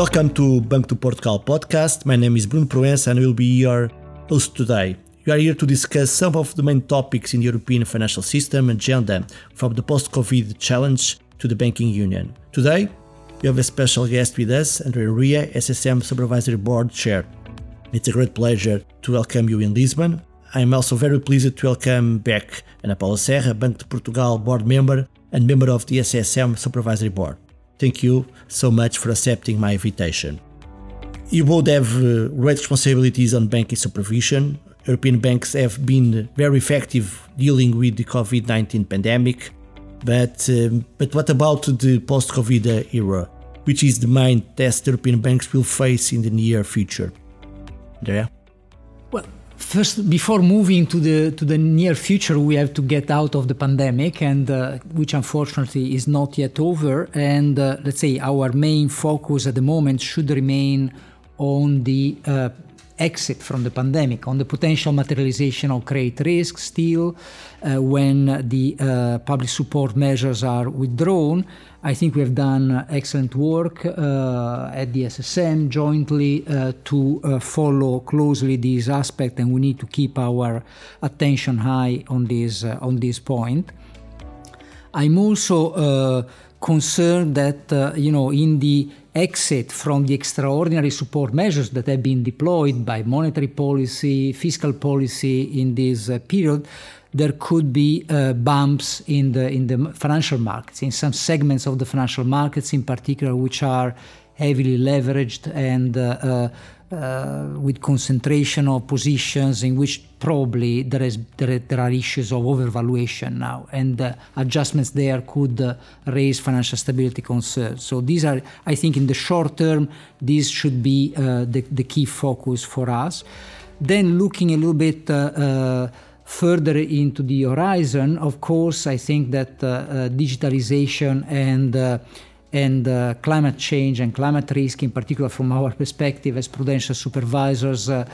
Welcome to Banco de Portugal podcast. My name is Bruno Proença and I will be your host today. We are here to discuss some of the main topics in the European financial system agenda, from the post-COVID challenge to the banking union. Today, we have a special guest with us, Andrea Enria, SSM Supervisory Board Chair. It's a great pleasure to welcome you in Lisbon. I am also very pleased to welcome back Ana Paula Serra, Banco de Portugal board member and member of the SSM Supervisory Board. Thank you so much for accepting my invitation. You both have uh, great responsibilities on banking supervision. European banks have been very effective dealing with the COVID 19 pandemic. But, um, but what about the post COVID era, which is the main test European banks will face in the near future? Andrea? First, before moving to the to the near future, we have to get out of the pandemic, and uh, which unfortunately is not yet over. And uh, let's say our main focus at the moment should remain on the uh, exit from the pandemic, on the potential materialization of credit risk still uh, when the uh, public support measures are withdrawn. I think we have done excellent work uh, at the SSM jointly uh, to uh, follow closely this aspect, and we need to keep our attention high on this uh, on this point. I'm also concerned that you know in the exit from the extraordinary support measures that have been deployed by monetary policy, fiscal policy in this uh, period, there could be uh, bumps in the in the financial markets, in some segments of the financial markets, in particular, which are heavily leveraged and uh, uh with concentration of positions in which probably there is there, there are issues of overvaluation now, and uh, adjustments there could uh, raise financial stability concerns. So these are, I think, in the short term, these should be uh, the, the key focus for us. Then looking a little bit. Uh, uh, further into the horizon, of course, I think that digitalization and and uh, climate change and climate risk, in particular from our perspective as prudential supervisors, uh,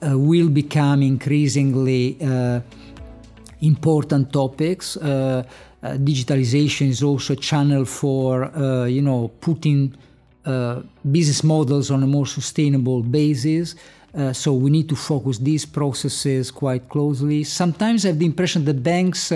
uh, will become increasingly uh, important topics. Uh, uh, digitalization is also a channel for, you know, putting business models on a more sustainable basis. so we need to focus these processes quite closely. Sometimes I have the impression that banks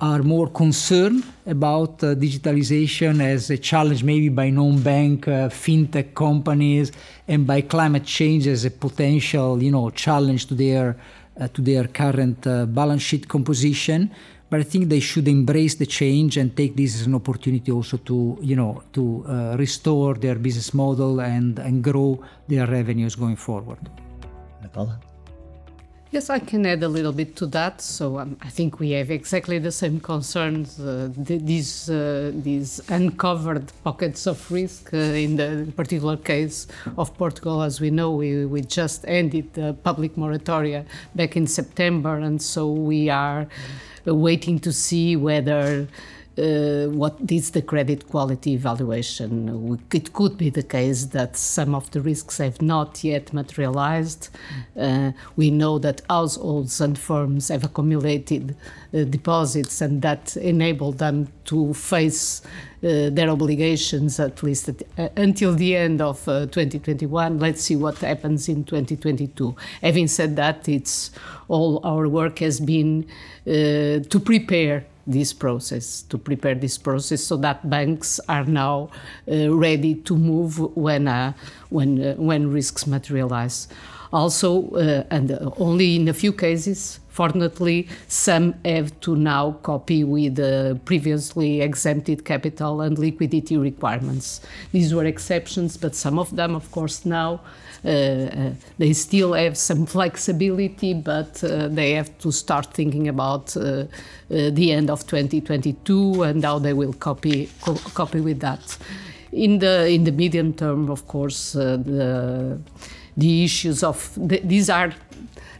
are more concerned about uh, digitalization as a challenge, maybe by non-bank uh, fintech companies, and by climate change as a potential, you know, challenge to their uh, to their current uh, balance sheet composition. But I think they should embrace the change and take this as an opportunity also to, you know, to uh, restore their business model and and grow their revenues going forward. Nicola? Yes, I can add a little bit to that. So um, I think we have exactly the same concerns. Uh, these uh, these uncovered pockets of risk uh, in the particular case of Portugal, as we know, we, we just ended the public moratoria back in September, and so we are waiting to see whether uh, what is the credit quality evaluation. It could be the case that some of the risks have not yet materialized. Uh, we know that households and firms have accumulated uh, deposits and that enable them to face uh, their obligations at least at, uh, until the end of 2021. Let's see what happens in 2022. Having said that, it's all our work has been to prepare this process, to prepare this process so that banks are now uh, ready to move when, uh, when, uh, when risks materialize. Also, uh, and only in a few cases, fortunately, some have to now copy with the previously exempted capital and liquidity requirements. These were exceptions, but some of them, of course, now uh, uh, Uh, uh, they still have some flexibility, but uh, they have to start thinking about uh, the end of 2022 and how they will copy co copy with that. In the in the medium term, of course, the the issues of the, these are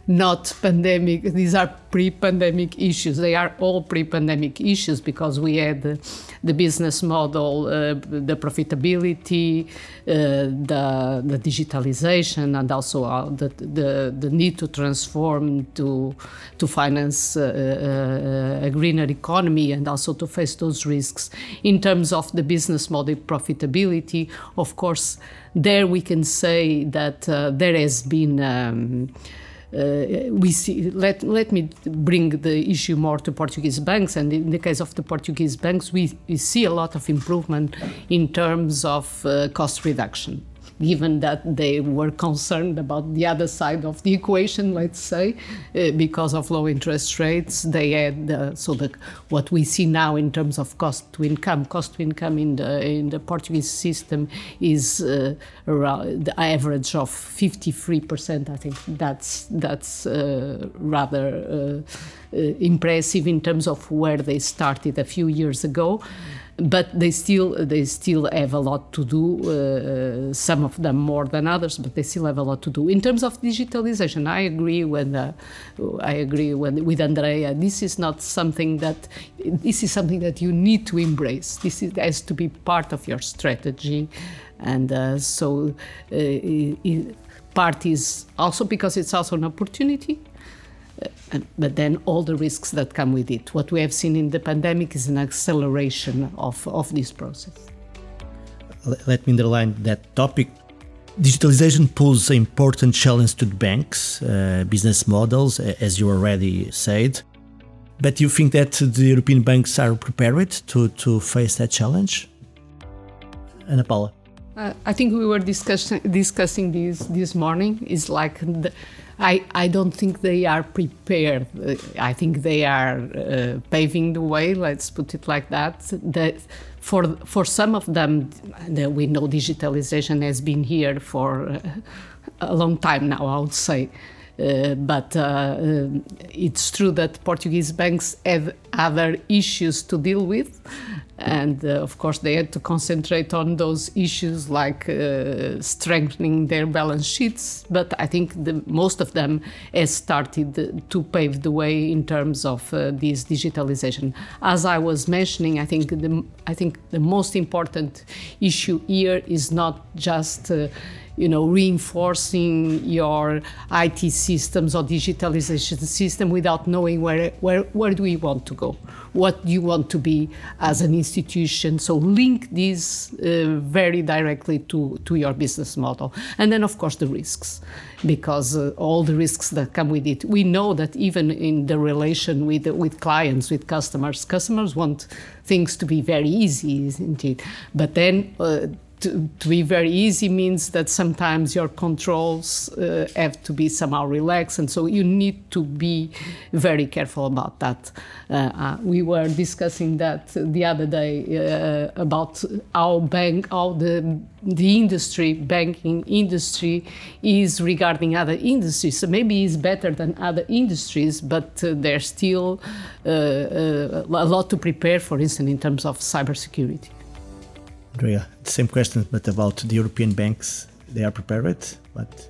not pandemic. These are pre-pandemic issues. They are all pre-pandemic issues because we had the, business model, uh, the profitability, uh, the, the digitalization, and also uh, the, the, the need to transform to to finance a greener economy and also to face those risks. In terms of the business model profitability, of course, there we can say that uh, there has been. Um, we see let let me bring the issue more to Portuguese banks and in the case of the Portuguese banks we, we see a lot of improvement in terms of uh, cost reduction given that they were concerned about the other side of the equation, let's say, uh, because of low interest rates. They had uh, so the what we see now in terms of cost to income. Cost to income in the in the Portuguese system is uh, around the average of 53%. I think that's that's rather impressive in terms of where they started a few years ago but they still they still have a lot to do. Uh, some of them more than others, but they still have a lot to do in terms of digitalization. I agree with uh, I agree with, with Andrea. This is not something that this is something that you need to embrace. This is, has to be part of your strategy, and uh, so. It, uh, part is also because it's also an opportunity uh, but then all the risks that come with it. What we have seen in the pandemic is an acceleration of, of this process. Let me underline that topic. Digitalization poses an important challenge to the banks, uh, business models, as you already said. But you think that the European banks are prepared to, to face that challenge? Ana Paula. Uh, I think we were discussing discussing this this morning. Is like the, I, I don't think they are prepared. I think they are uh, paving the way, let's put it like that. that for, for some of them, we know digitalization has been here for uh, a long time now, I would say. Uh, but uh, uh, it's true that Portuguese banks have other issues to deal with. And uh, of course, they had to concentrate on those issues like uh, strengthening their balance sheets. But I think the, most of them has started to pave the way in terms of this digitalization. As I was mentioning, I think the, I think the most important issue here is not just you know, reinforcing your IT systems or digitalization system without knowing where, where, where do we want to go? What do you want to be as an institution? So link this uh, very directly to, to your business model. And then, of course, the risks, because uh, all the risks that come with it. We know that even in the relation with, with clients, with customers, customers want things to be very easy, isn't it? But then uh, to, to, be very easy means that sometimes your controls uh, have to be somehow relaxed, and so you need to be very careful about that. Uh, uh, we were discussing that the other day uh, about how bank, how the the industry, banking industry, is regarding other industries. So maybe it's better than other industries, but uh, there's still uh, a lot to prepare. For instance, in terms of cybersecurity. Andrea, same question, but about the European banks. They are prepared, but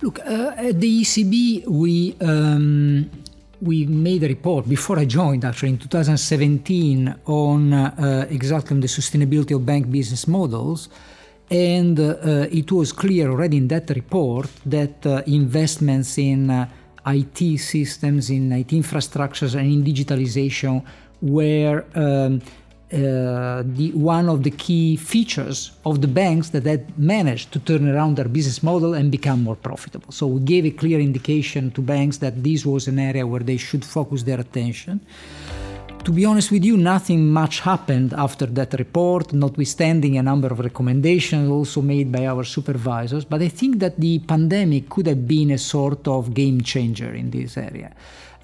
look uh, at the ECB. We um, we made a report before I joined, actually in 2017, on uh, exactly on the sustainability of bank business models. And uh, it was clear already in that report that uh, investments in uh, IT systems, in IT infrastructures, and in digitalization were um, uh, the, one of the key features of the banks that had managed to turn around their business model and become more profitable. So we gave a clear indication to banks that this was an area where they should focus their attention. To be honest with you, nothing much happened after that report, notwithstanding a number of recommendations also made by our supervisors. But I think that the pandemic could have been a sort of game changer in this area.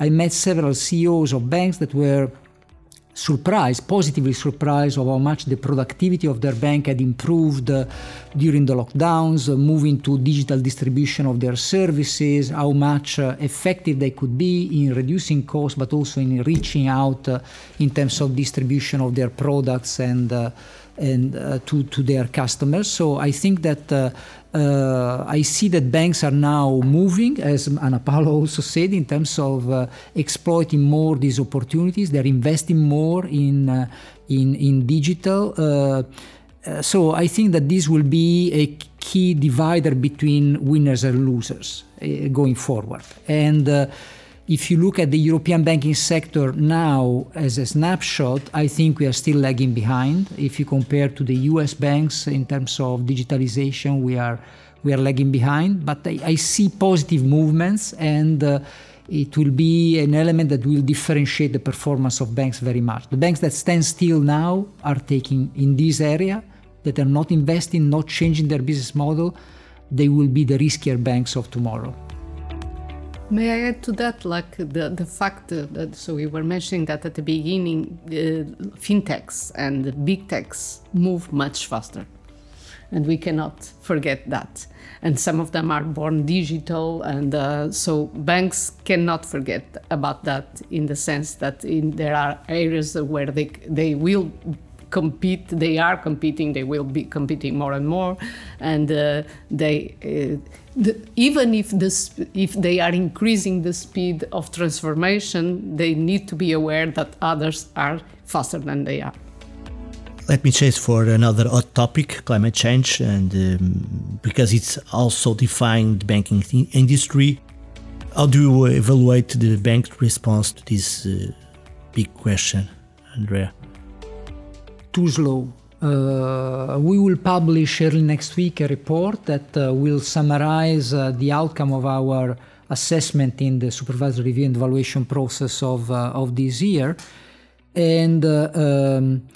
I met several CEOs of banks that were surprised, positively surprised of how much the productivity of their bank had improved uh, during the lockdowns, uh, moving to digital distribution of their services, how much uh, effective they could be in reducing costs, but also in reaching out uh, in terms of distribution of their products and uh, and uh, to to their customers. So I think that. Uh, I see that banks are now moving, as Ana Paula also said, in terms of uh, exploiting more these opportunities. They're investing more in uh, in in digital. Uh, uh, so I think that this will be a key divider between winners and losers uh, going forward. And if you look at the European banking sector now as a snapshot, I think we are still lagging behind. If you compare to the US banks in terms of digitalization, we are we are lagging behind. But I, I see positive movements, and uh, it will be an element that will differentiate the performance of banks very much. The banks that stand still now are taking in this area that are not investing, not changing their business model. They will be the riskier banks of tomorrow. May I add to that, like the, the fact that, so we were mentioning that at the beginning, uh, fintechs and big techs move much faster. And we cannot forget that. And some of them are born digital, and uh, so banks cannot forget about that in the sense that in, there are areas where they, they will compete. They are competing. They will be competing more and more, and uh, they uh, the, even if this if they are increasing the speed of transformation, they need to be aware that others are faster than they are. Let me change for another hot topic, climate change, and um, because it's also defying the banking industry. How do you evaluate the bank's response to this uh, big question, Andrea? too slow. Uh, we will publish early next week a report that uh, will summarize uh, the outcome of our assessment in the supervisory review and evaluation process of, uh, of this year. And uh, um,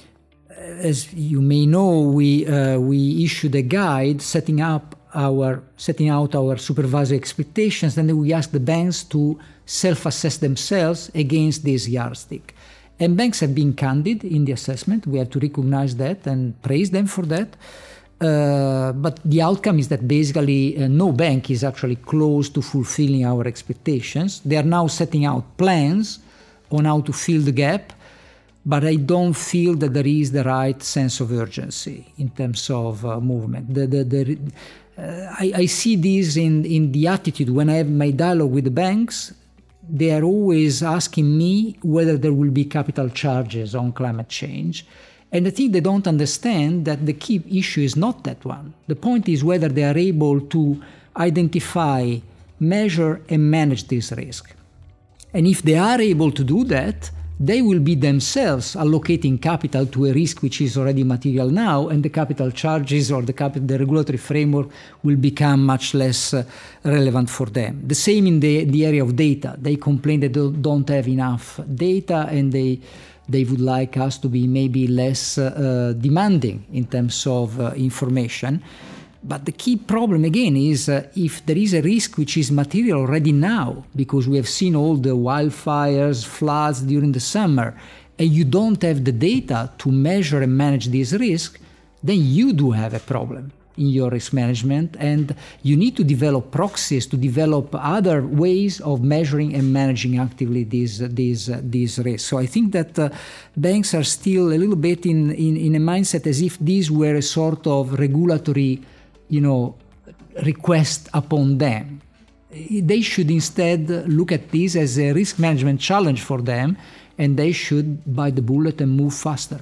as you may know, we, uh, we issued a guide setting up our setting out our supervisory expectations, and then we ask the banks to self-assess themselves against this yardstick. And banks have been candid in the assessment. We have to recognize that and praise them for that. Uh, but the outcome is that basically uh, no bank is actually close to fulfilling our expectations. They are now setting out plans on how to fill the gap, but I don't feel that there is the right sense of urgency in terms of uh, movement. The, the, the, uh, I, I, see this in, in the attitude when I have my dialogue with the banks they are always asking me whether there will be capital charges on climate change. And I think they don't understand that the key issue is not that one. The point is whether they are able to identify, measure, and manage this risk. And if they are able to do that, they will be themselves allocating capital to a risk which is already material now, and the capital charges or the, the regulatory framework will become much less uh, relevant for them. The same in the, the area of data. They complain that they don't have enough data and they they would like us to be maybe less uh, demanding in terms of uh, information. But the key problem again is uh, if there is a risk which is material already now, because we have seen all the wildfires, floods during the summer, and you don't have the data to measure and manage this risk, then you do have a problem in your risk management and you need to develop proxies to develop other ways of measuring and managing actively these these uh, these risks. So i think that uh, banks are still a little bit in, in in a mindset as if these were a sort of regulatory you know, request upon them. They should instead look at this as a risk management challenge for them and they should bite the bullet and move faster.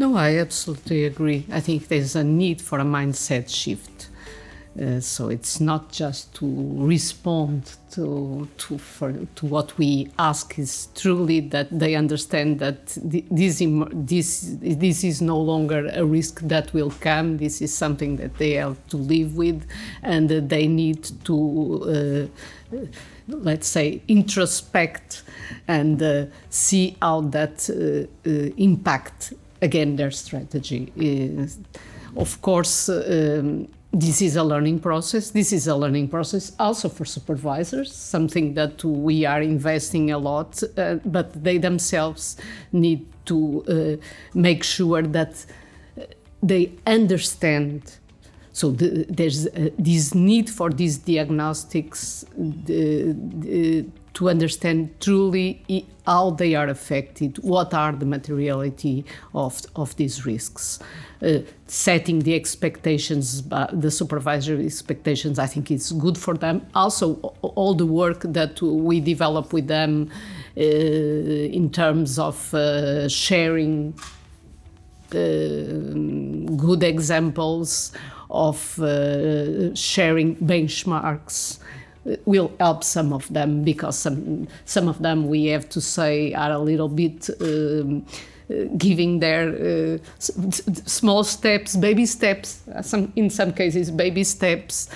No, I absolutely agree. I think there's a need for a mindset shift. Uh, so it's not just to respond to to for, to what we ask. Is truly that they understand that this this this is no longer a risk that will come. This is something that they have to live with, and uh, they need to. Uh, let's say introspect and uh, see how that uh, impact again their strategy. is of course, um, this is a learning process. This is a learning process also for supervisors, something that we are investing a lot, uh, but they themselves need to uh, make sure that they understand. So the, there's uh, this need for these diagnostics to to understand truly how they are affected, what are the materiality of, of these risks. Uh, setting the expectations, uh, the supervisory expectations, I think it's good for them. Also, all the work that we develop with them uh, in terms of uh, sharing uh, good examples of uh, sharing benchmarks will help some of them because some some of them we have to say are a little bit um, giving their uh, small steps, baby steps, some in some cases baby steps,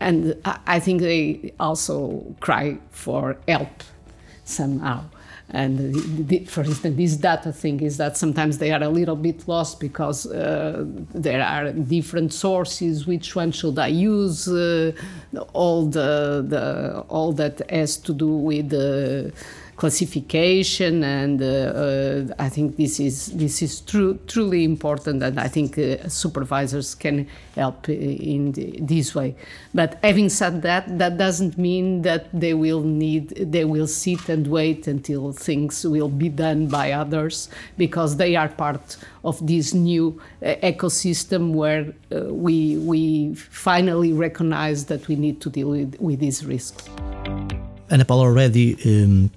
and I think they also cry for help somehow. And the, for instance, this data thing is that sometimes they are a little bit lost because uh, there are different sources. Which one should I use? Uh, all the, the all that has to do with the classification, and uh, uh, I think this is this is true, truly important, and I think uh, supervisors can help in the, this way. But having said that, that doesn't mean that they will need they will sit and wait until things will be done by others because they are part of this new ecosystem where we we finally recognize that we need to deal with, with these risks. Ana Paula already um,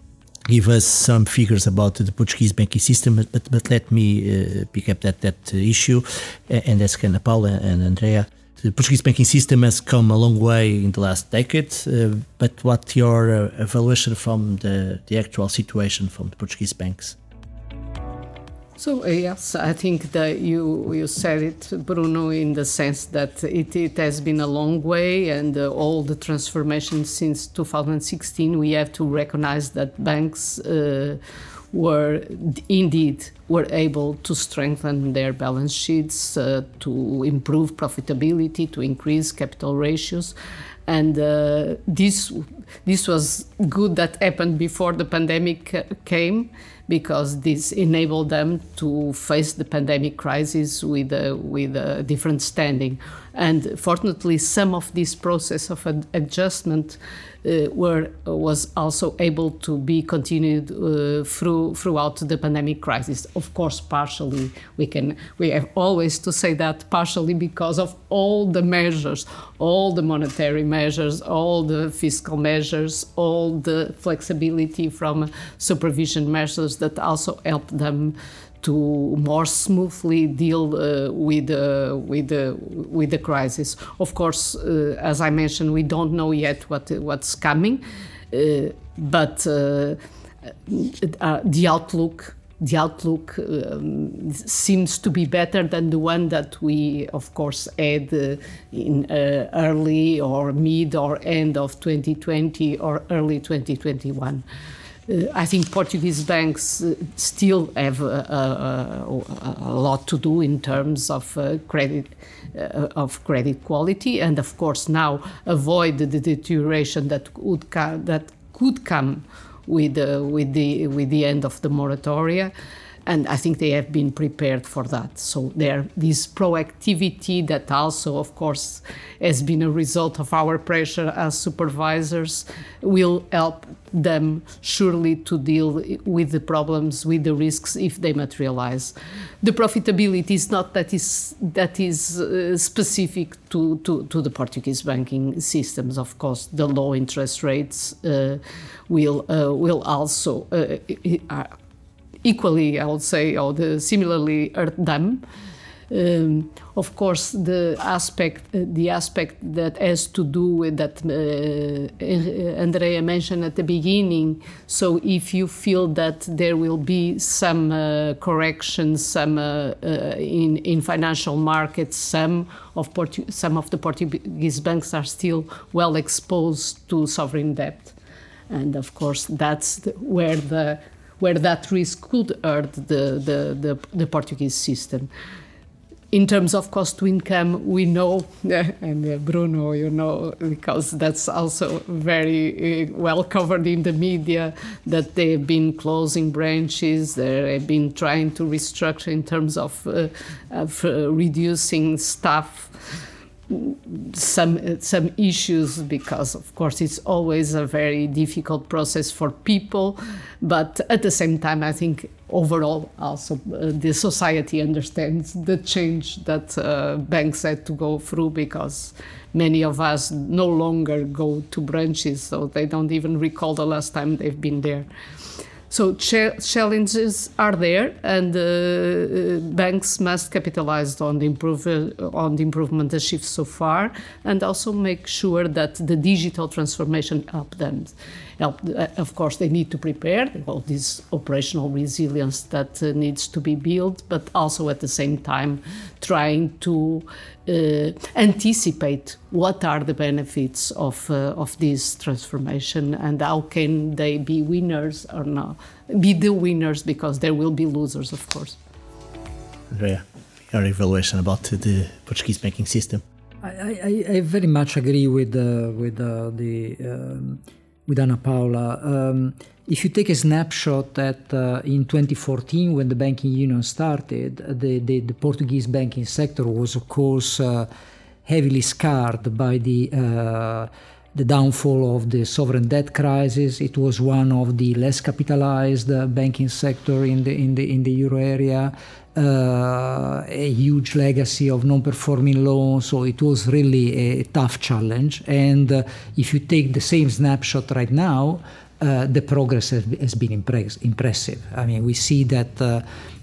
give us some figures about the Portuguese banking system, but, but let me uh, pick up that, that issue and ask Ana Paula and Andrea. The Portuguese banking system has come a long way in the last decade, uh, but what your uh, evaluation from the, the actual situation from the Portuguese banks? So uh, yes, I think that you you said it, Bruno, in the sense that it, it has been a long way, and uh, all the transformation since 2016. We have to recognize that banks uh, were indeed were able to strengthen their balance sheets, uh, to improve profitability, to increase capital ratios, and uh, this this was good that happened before the pandemic came because this enabled them to face the pandemic crisis with a, with a different standing. And fortunately, some of this process of adjustment uh, were was also able to be continued uh, through throughout the pandemic crisis. Of course, partially we can we have always to say that partially because of all the measures, all the monetary measures, all the fiscal measures, all the flexibility from supervision measures that also help them to more smoothly deal uh, with uh, with the with the crisis. Of course, uh, as I mentioned, we don't know yet what what's coming, uh, but uh, uh, the outlook the outlook um, seems to be better than the one that we, of course, had uh, in uh, early or mid or end of 2020 or early 2021. Uh, I think Portuguese banks uh, still have a, a, a, lot to do in terms of uh, credit of credit quality, and of course now avoid the deterioration that would that could come with with the with the end of the moratoria and I think they have been prepared for that. So there, this proactivity that also, of course, has been a result of our pressure as supervisors will help them surely to deal with the problems, with the risks if they materialize. The profitability is not that is that is uh, specific to, to, to the Portuguese banking systems. Of course, the low interest rates uh, will uh, will also uh, equally, I would say, or the similarly hurt them. Um, of course, the aspect uh, the aspect that has to do with that uh, Andrea mentioned at the beginning. So, if you feel that there will be some uh, corrections, some uh, uh, in in financial markets, some of Portu- some of the Portuguese banks are still well exposed to sovereign debt, and of course, that's the, where the where that risk could hurt the, the, the, the Portuguese system. In terms of cost to income, we know, and uh, Bruno, you know, because that's also very uh, well covered in the media, that they've been closing branches, they've been trying to restructure in terms of, uh, of uh, reducing staff some some issues because of course it's always a very difficult process for people but at the same time i think overall also uh, the society understands the change that uh, banks had to go through because many of us no longer go to branches so they don't even recall the last time they've been there so challenges are there, and uh, uh, banks must capitalize on the improve on the improvement achieved so far, and also make sure that the digital transformation helps them. Help, uh, of course, they need to prepare all this operational resilience that uh, needs to be built, but also at the same time trying to uh, anticipate what are the benefits of uh, of this transformation and how can they be winners or not be the winners because there will be losers of course. Andrea your evaluation about the Portuguese banking system. I, I, I very much agree with uh, with uh, the um, with Ana Paula. Um, if you take a snapshot at uh, in 2014 when the banking union started, the, the, the Portuguese banking sector was of course uh, heavily scarred by the uh, the downfall of the sovereign debt crisis. It was one of the less capitalized uh, banking sector in the in the in the euro area. Uh, a huge legacy of non-performing loans, so it was really a tough challenge. And uh, if you take the same snapshot right now, uh, the progress has, has been impress- impressive. I mean, we see that uh,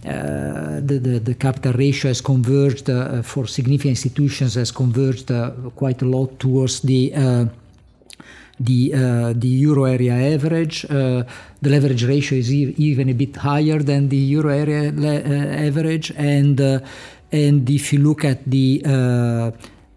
uh, the, the, the, capital ratio has converged uh, for significant institutions has converged quite a lot towards the the uh, the euro area average. Uh, the leverage ratio is e- even a bit higher than the euro area le- uh, average, and and if you look at the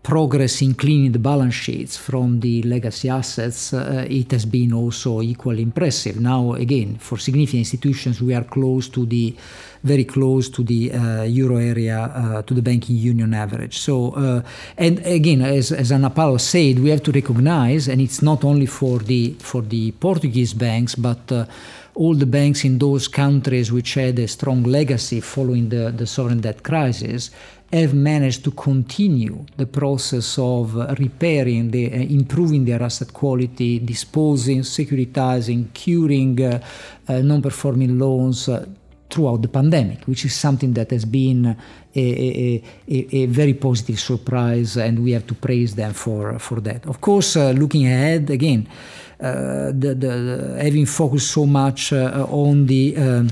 progress in cleaning the balance sheets from the legacy assets, uh, it has been also equally impressive. Now, again, for significant institutions, we are close to the very close to the uh, euro area, uh, to the banking union average. So, uh, and again, as, as Ana Paula said, we have to recognize, and it's not only for the for the Portuguese banks, but uh, all the banks in those countries which had a strong legacy following the, the sovereign debt crisis have managed to continue the process of repairing, the, uh, improving their asset quality, disposing, securitizing, curing uh, uh, non performing loans uh, throughout the pandemic, which is something that has been a, a, a, a, very positive surprise, and we have to praise them for, for that. Of course, uh, looking ahead, again, the, the, the, having focused so much on the um,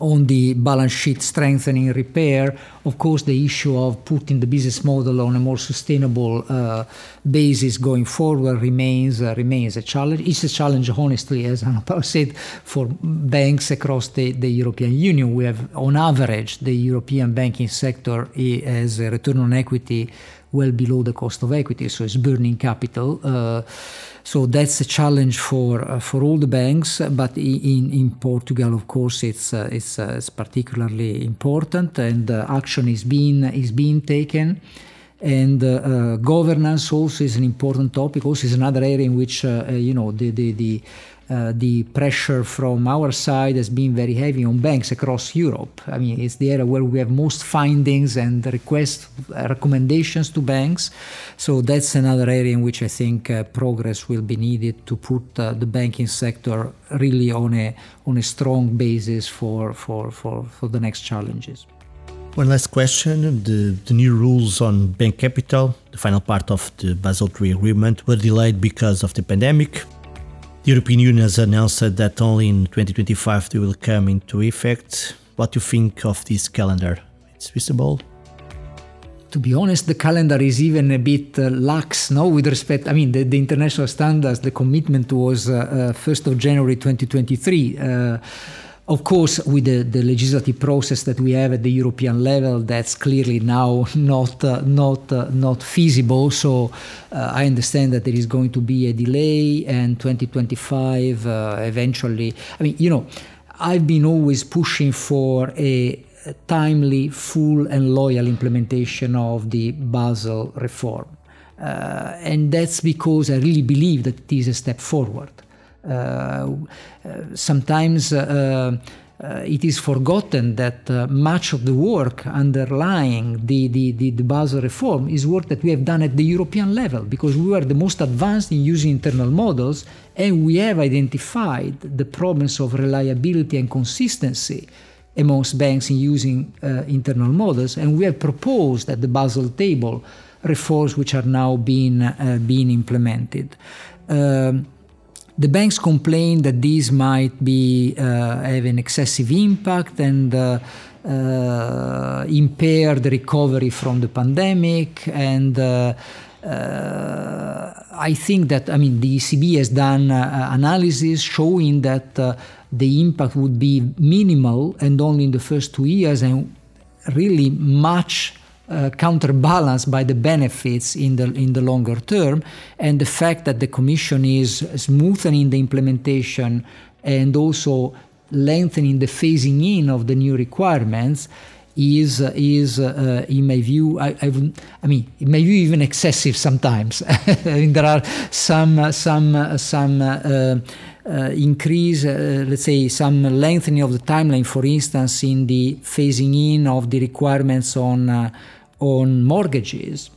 on the balance sheet strengthening repair. Of course, the issue of putting the business model on a more sustainable uh, basis going forward remains uh, remains a challenge. It's a challenge, honestly, as Ana said, for banks across the, the European Union. We have, on average, the European banking sector has a return on equity well below the cost of equity, so it's burning capital. Uh, so that's a challenge for uh, for all the banks. But in in Portugal, of course, it's uh, it's, uh, it's, particularly important, and uh, action is being is being taken. And uh, governance also is an important topic. Also, is another area in which you know the the, the uh, the pressure from our side has been very heavy on banks across Europe. I mean, it's the area where we have most findings and requests, uh, recommendations to banks. So that's another area in which I think uh, progress will be needed to put uh, the banking sector really on a on a strong basis for for for, for the next challenges. One last question. The, the new rules on bank capital, the final part of the Basel III agreement, were delayed because of the pandemic. The European Union has announced that only in 2025 they will come into effect. What do you think of this calendar? It's visible? to be honest, the calendar is even a bit uh, lax, no, with respect. I mean, the, the international standards, the commitment was uh, uh, 1st of January 2023. Of course, with the, the, legislative process that we have at the European level, that's clearly now not uh, not uh, not feasible. So uh, I understand that there is going to be a delay, and 2025 uh, eventually. I mean, you know, I've been always pushing for a timely, full, and loyal implementation of the Basel reform, uh, and that's because I really believe that it is a step forward. Uh, sometimes uh, uh, it is forgotten that much of the work underlying the, the, the, the, Basel reform is work that we have done at the European level because we were the most advanced in using internal models and we have identified the problems of reliability and consistency amongst banks in using uh, internal models and we have proposed at the Basel table reforms which are now being, uh, being implemented. Um, the banks complain that these might be uh, have an excessive impact and uh, uh, impair the recovery from the pandemic. And uh, uh, I think that I mean the ECB has done uh, analysis showing that the impact would be minimal and only in the first two years, and really much uh, counterbalanced by the benefits in the in the longer term, and the fact that the Commission is smoothening the implementation and also lengthening the phasing in of the new requirements is is uh, in my view I, I, I, mean in my view even excessive sometimes I mean, there are some some some uh, uh, increase uh, let's say some lengthening of the timeline for instance in the phasing in of the requirements on uh, on mortgages.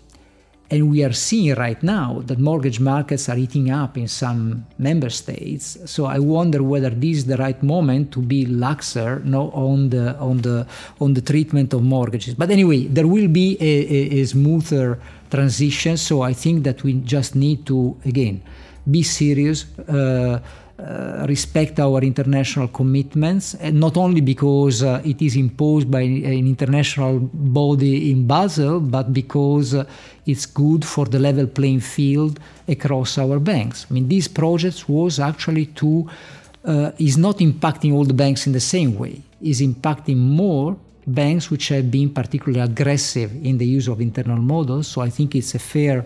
And we are seeing right now that mortgage markets are eating up in some member states. So I wonder whether this is the right moment to be laxer no, on the on the on the treatment of mortgages. But anyway, there will be a, a, a smoother transition. So I think that we just need to again be serious. Uh, uh, respect our international commitments, and not only because uh, it is imposed by an international body in Basel, but because uh, it's good for the level playing field across our banks. I mean, this project was actually to uh, is not impacting all the banks in the same way. Is impacting more banks which have been particularly aggressive in the use of internal models. So I think it's a fair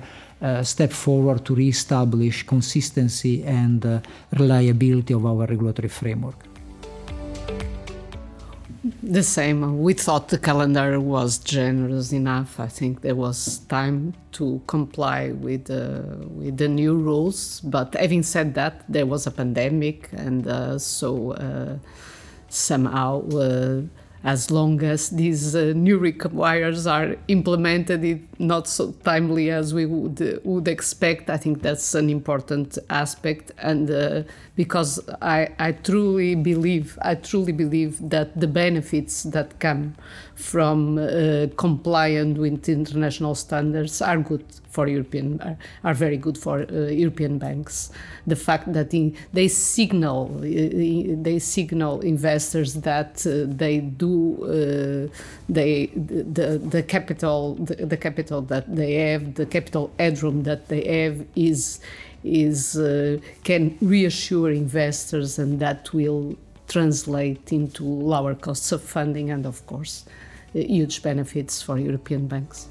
step forward to re-establish consistency and uh, reliability of our regulatory framework. The same. We thought the calendar was generous enough. I think there was time to comply with uh, with the new rules. But having said that, there was a pandemic, and uh, so uh, somehow uh, as long as these uh, new requires are implemented it not so timely as we would would expect. I think that's an important aspect. And uh, because I, I truly believe i truly believe that the benefits that come from uh, compliant with international standards are good for European are, are very good for uh, European banks. The fact that in, they signal uh, they signal investors that uh, they do uh, they the the capital the, the, capital that they have the capital headroom that they have is is uh, can reassure investors and that will translate into lower costs of funding and of course huge benefits for European banks.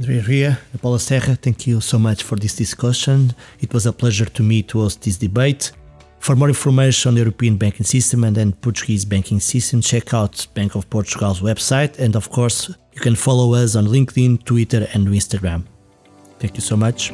Enria, Paula Serra, thank you so much for this discussion. It was a pleasure to me to host this debate. For more information on the European banking system and then Portuguese banking system, check out Bank of Portugal's website. And of course, you can follow us on LinkedIn, Twitter, and Instagram. Thank you so much.